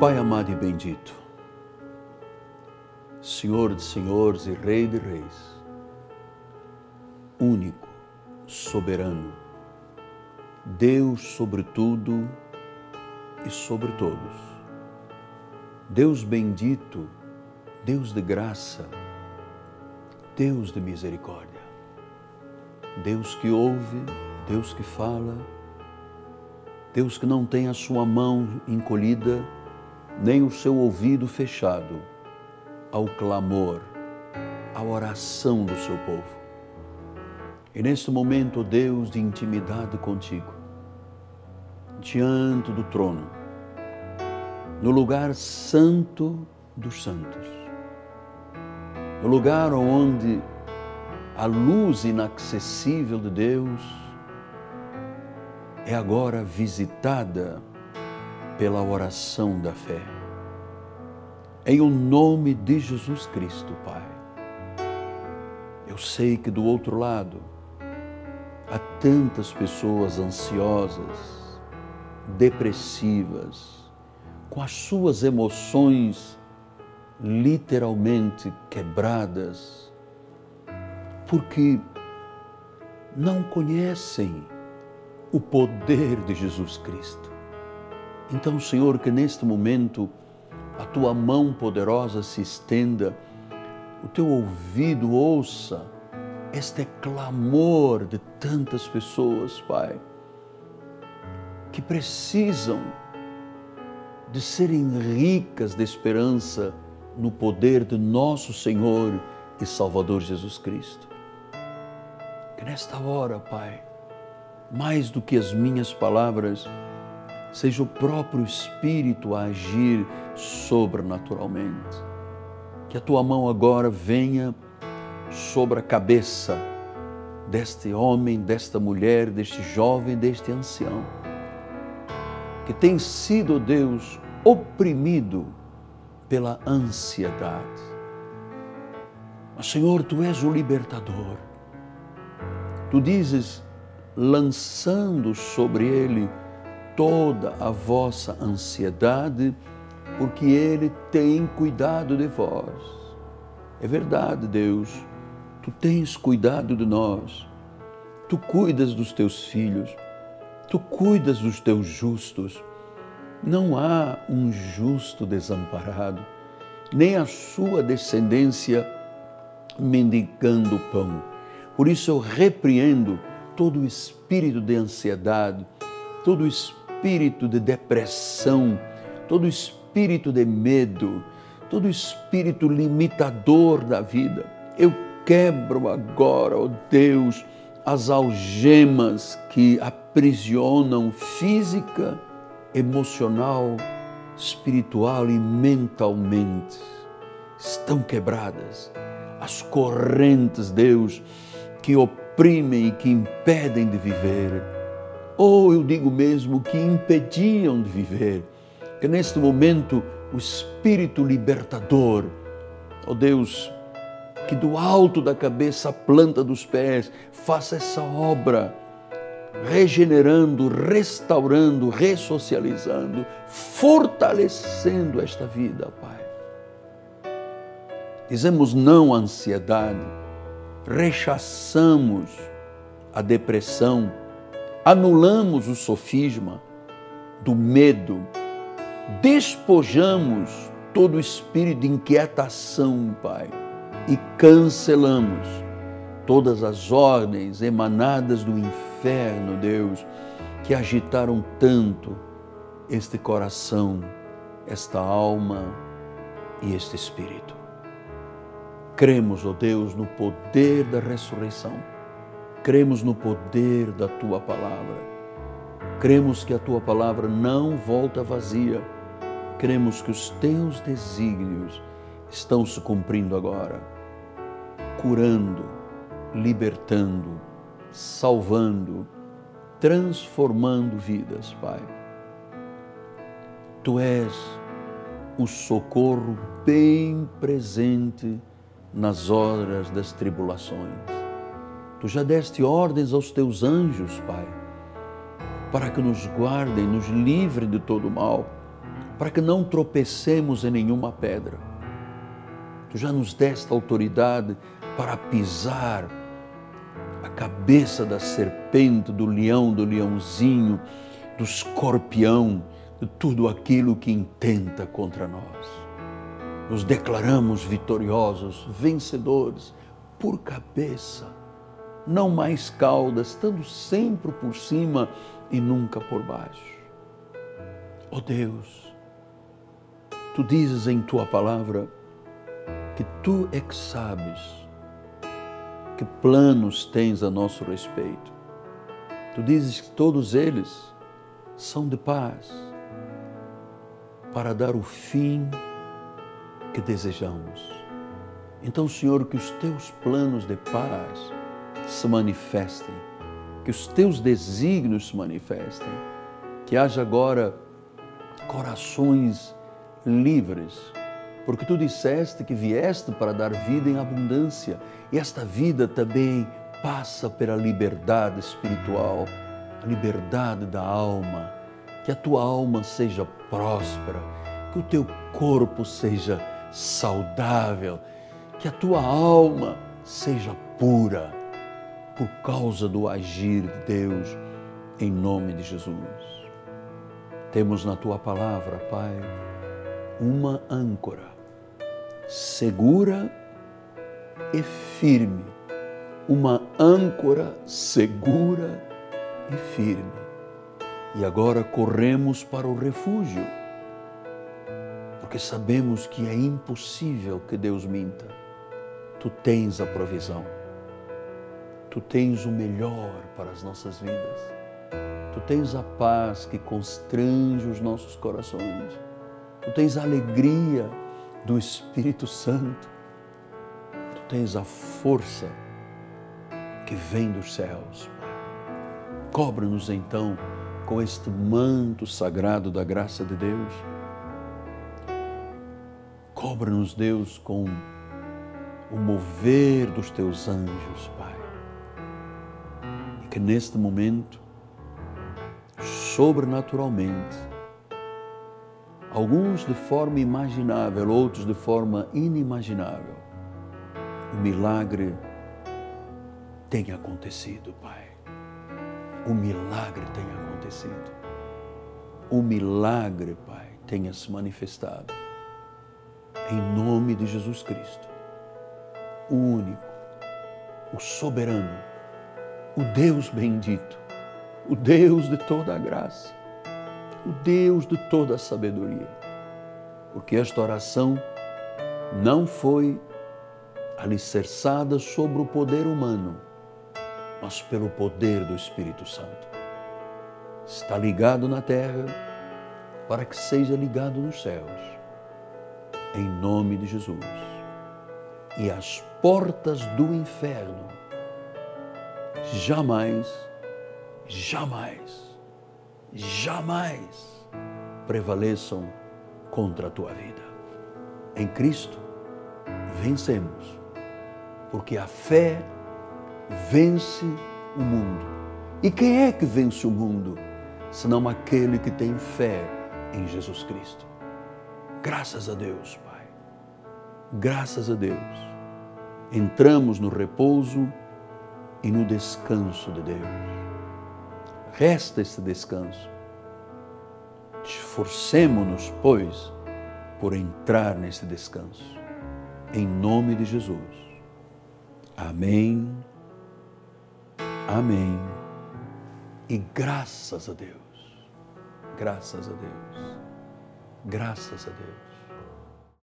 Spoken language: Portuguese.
Pai amado e bendito, Senhor de senhores e Rei de reis, único, soberano, Deus sobre tudo e sobre todos. Deus bendito, Deus de graça, Deus de misericórdia, Deus que ouve, Deus que fala, Deus que não tem a sua mão encolhida, nem o seu ouvido fechado ao clamor, à oração do seu povo. E neste momento, Deus de intimidade contigo, diante do trono, no lugar santo dos santos, no lugar onde a luz inacessível de Deus é agora visitada pela oração da fé. Em o nome de Jesus Cristo, Pai. Eu sei que do outro lado há tantas pessoas ansiosas, depressivas, com as suas emoções literalmente quebradas, porque não conhecem o poder de Jesus Cristo. Então, Senhor, que neste momento a tua mão poderosa se estenda, o teu ouvido ouça este clamor de tantas pessoas, Pai, que precisam de serem ricas de esperança no poder de nosso Senhor e Salvador Jesus Cristo. Que nesta hora, Pai, mais do que as minhas palavras, seja o próprio Espírito a agir sobrenaturalmente. Que a tua mão agora venha sobre a cabeça deste homem, desta mulher, deste jovem, deste ancião, que tem sido, Deus, oprimido pela ansiedade. Mas, Senhor, tu és o libertador. Tu dizes, lançando sobre ele toda a vossa ansiedade, porque Ele tem cuidado de vós. É verdade, Deus, Tu tens cuidado de nós, Tu cuidas dos teus filhos, Tu cuidas dos teus justos. Não há um justo desamparado, nem a sua descendência mendigando pão. Por isso eu repreendo todo o espírito de ansiedade, todo o espírito espírito de depressão, todo espírito de medo, todo espírito limitador da vida. Eu quebro agora, ó oh Deus, as algemas que aprisionam física, emocional, espiritual e mentalmente. Estão quebradas as correntes, Deus, que oprimem e que impedem de viver ou eu digo mesmo que impediam de viver. Que neste momento o Espírito libertador, ó Deus, que do alto da cabeça à planta dos pés faça essa obra, regenerando, restaurando, ressocializando, fortalecendo esta vida, Pai. Dizemos não à ansiedade, rechaçamos a depressão, anulamos o sofisma do medo, despojamos todo o espírito de inquietação, Pai, e cancelamos todas as ordens emanadas do inferno, Deus, que agitaram tanto este coração, esta alma e este espírito. Cremos, ó oh Deus, no poder da ressurreição Cremos no poder da tua palavra. Cremos que a tua palavra não volta vazia. Cremos que os teus desígnios estão se cumprindo agora, curando, libertando, salvando, transformando vidas, Pai. Tu és o socorro bem presente nas horas das tribulações. Tu já deste ordens aos teus anjos, Pai, para que nos guardem, nos livrem de todo mal, para que não tropecemos em nenhuma pedra. Tu já nos deste autoridade para pisar a cabeça da serpente, do leão, do leãozinho, do escorpião, de tudo aquilo que intenta contra nós. Nos declaramos vitoriosos, vencedores, por cabeça, não mais caudas, estando sempre por cima e nunca por baixo. Ó oh Deus, tu dizes em tua palavra que tu é que sabes que planos tens a nosso respeito. Tu dizes que todos eles são de paz, para dar o fim que desejamos. Então, Senhor, que os teus planos de paz se manifestem, que os teus desígnios se manifestem, que haja agora corações livres porque tu disseste que vieste para dar vida em abundância, e esta vida também passa pela liberdade espiritual, a liberdade da alma. Que a tua alma seja próspera, que o teu corpo seja saudável, que a tua alma seja pura, por causa do agir de Deus, em nome de Jesus. Temos na tua palavra, Pai, uma âncora segura e firme, uma âncora segura e firme. E agora corremos para o refúgio, porque sabemos que é impossível que Deus minta. Tu tens a provisão, tu tens o melhor para as nossas vidas, tu tens a paz que constrange os nossos corações, tu tens a alegria do Espírito Santo. Tu tens a força que vem dos céus. Cobre-nos então com este manto sagrado da graça de Deus. Cobre-nos, Deus, com o mover dos teus anjos, Pai. Que neste momento, sobrenaturalmente, alguns de forma imaginável, outros de forma inimaginável. O milagre tem acontecido, Pai. O milagre tem acontecido. O milagre, Pai, tenha se manifestado. Em nome de Jesus Cristo, o único, o soberano, o Deus bendito, o Deus de toda a graça o Deus de toda a sabedoria. Porque esta oração não foi alicerçada sobre o poder humano, mas pelo poder do Espírito Santo. Está ligado na terra para que seja ligado nos céus. Em nome de Jesus. E as portas do inferno jamais, jamais jamais prevaleçam contra a tua vida. Em Cristo vencemos, porque a fé vence o mundo. E quem é que vence o mundo, senão aquele que tem fé em Jesus Cristo? Graças a Deus, Pai. Graças a Deus. Entramos no repouso e no descanso de Deus resta esse descanso. Esforcemo-nos, pois, por entrar nesse descanso. Em nome de Jesus. Amém. Amém. E graças a Deus. Graças a Deus. Graças a Deus.